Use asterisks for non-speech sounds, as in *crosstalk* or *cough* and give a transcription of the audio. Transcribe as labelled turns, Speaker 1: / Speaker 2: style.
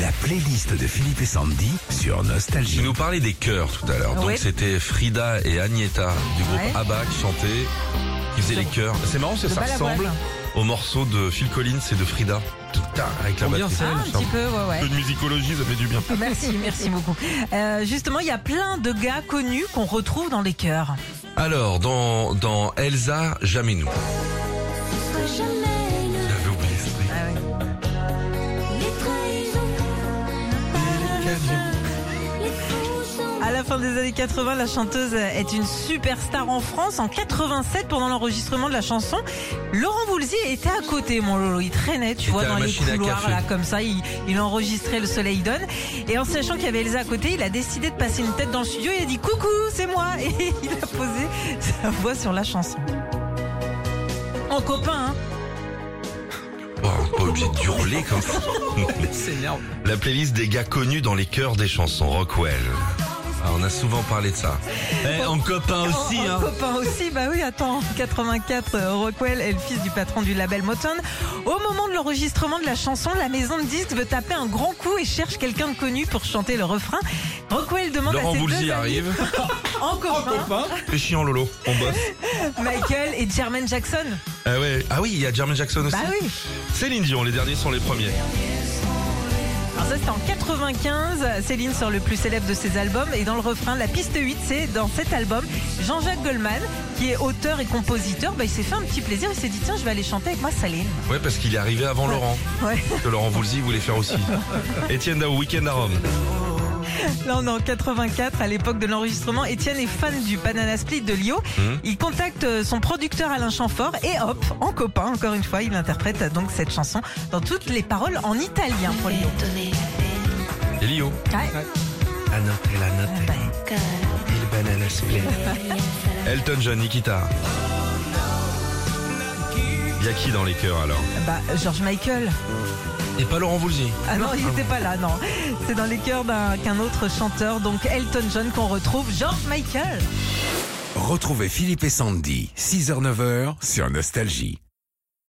Speaker 1: La playlist de Philippe et Sandy sur
Speaker 2: Tu
Speaker 1: Nostalgie.
Speaker 2: nous parlais des chœurs tout à l'heure. Donc
Speaker 3: Oui.
Speaker 2: c'était Frida et Agneta du groupe
Speaker 3: Ouais.
Speaker 2: ABBA qui chantaient, qui faisaient les chœurs. C'est marrant, ça,
Speaker 3: Le
Speaker 2: ça ressemble au morceau de Phil Collins et de Frida. Tout temps, avec la batterie.
Speaker 4: c'est
Speaker 3: Ah, un
Speaker 2: C'est
Speaker 3: petit peu, ouais,
Speaker 2: Un
Speaker 3: ouais.
Speaker 2: peu de musicologie, ça fait du bien.
Speaker 3: Merci, merci beaucoup. Euh, justement, il y a plein de gars connus qu'on retrouve dans les chœurs.
Speaker 2: Alors, dans, dans Elsa, jamais nous. J'avais
Speaker 3: la fin des années 80, la chanteuse est une superstar en France. En 87, pendant l'enregistrement de la chanson, Laurent Voulzy était à côté, mon Lolo. Il traînait, tu
Speaker 2: Il
Speaker 3: vois, dans les couloirs, là, comme ça. Il, il enregistrait Le Soleil donne. Et en sachant qu'il y avait Elsa à côté, il a décidé de passer une tête dans le studio. Il a dit coucou, c'est moi. Et *laughs* il a posé sa voix sur la chanson. En copain, hein.
Speaker 2: Bon, pas obligé d'hurler comme ça. *laughs* *laughs*
Speaker 4: s'énerve.
Speaker 2: La playlist des gars connus dans les chœurs des chansons Rockwell. Ah, on a souvent parlé de ça. Eh, en copain aussi,
Speaker 3: en, en
Speaker 2: hein.
Speaker 3: copain aussi, bah oui, attends, en 84, euh, Rockwell est le fils du patron du label Motown. Au moment de l'enregistrement de la chanson, la maison de disques veut taper un grand coup et cherche quelqu'un de connu pour chanter le refrain. Rockwell demande
Speaker 2: Laurent
Speaker 3: à ses
Speaker 2: Voulzy
Speaker 3: deux
Speaker 2: arrive. *laughs*
Speaker 3: en copain,
Speaker 2: C'est chiant Lolo, on bosse. *laughs*
Speaker 3: Michael et Jermaine Jackson.
Speaker 2: Ah ouais. Ah oui, il y a Jermaine Jackson aussi.
Speaker 3: Bah oui.
Speaker 2: Céline Dion, les derniers sont les premiers.
Speaker 3: Alors ça c'était en 95, Céline sort le plus célèbre de ses albums et dans le refrain, la piste 8, c'est dans cet album, Jean-Jacques Goldman, qui est auteur et compositeur, bah, il s'est fait un petit plaisir, il s'est dit tiens je vais aller chanter avec moi Céline.
Speaker 2: Ouais, parce qu'il est arrivé avant Laurent.
Speaker 3: Ouais.
Speaker 2: Que Laurent Voulzy voulait faire aussi. *laughs* Étienne Dao, Weekend à Rome.
Speaker 3: Là, on est en 84, à l'époque de l'enregistrement. Étienne est fan du Banana Split de Lio.
Speaker 2: Mhm.
Speaker 3: Il contacte euh, son producteur Alain Chamfort et hop, en copain, encore une fois, il interprète euh, donc cette chanson dans toutes les paroles en italien pour Lio.
Speaker 2: Et Lio.
Speaker 3: Ouais.
Speaker 2: La note et la note. Il banana split. Elton John, Nikita. Il y a qui dans les chœurs alors?
Speaker 3: Bah, George Michael.
Speaker 2: Et pas Laurent Voulzy.
Speaker 3: Ah non, il n'était pas là, non. C'est dans les chœurs d'un qu'un autre chanteur, donc Elton John, qu'on retrouve George Michael.
Speaker 1: Retrouvez Philippe et Sandy, 6h-9h sur Nostalgie.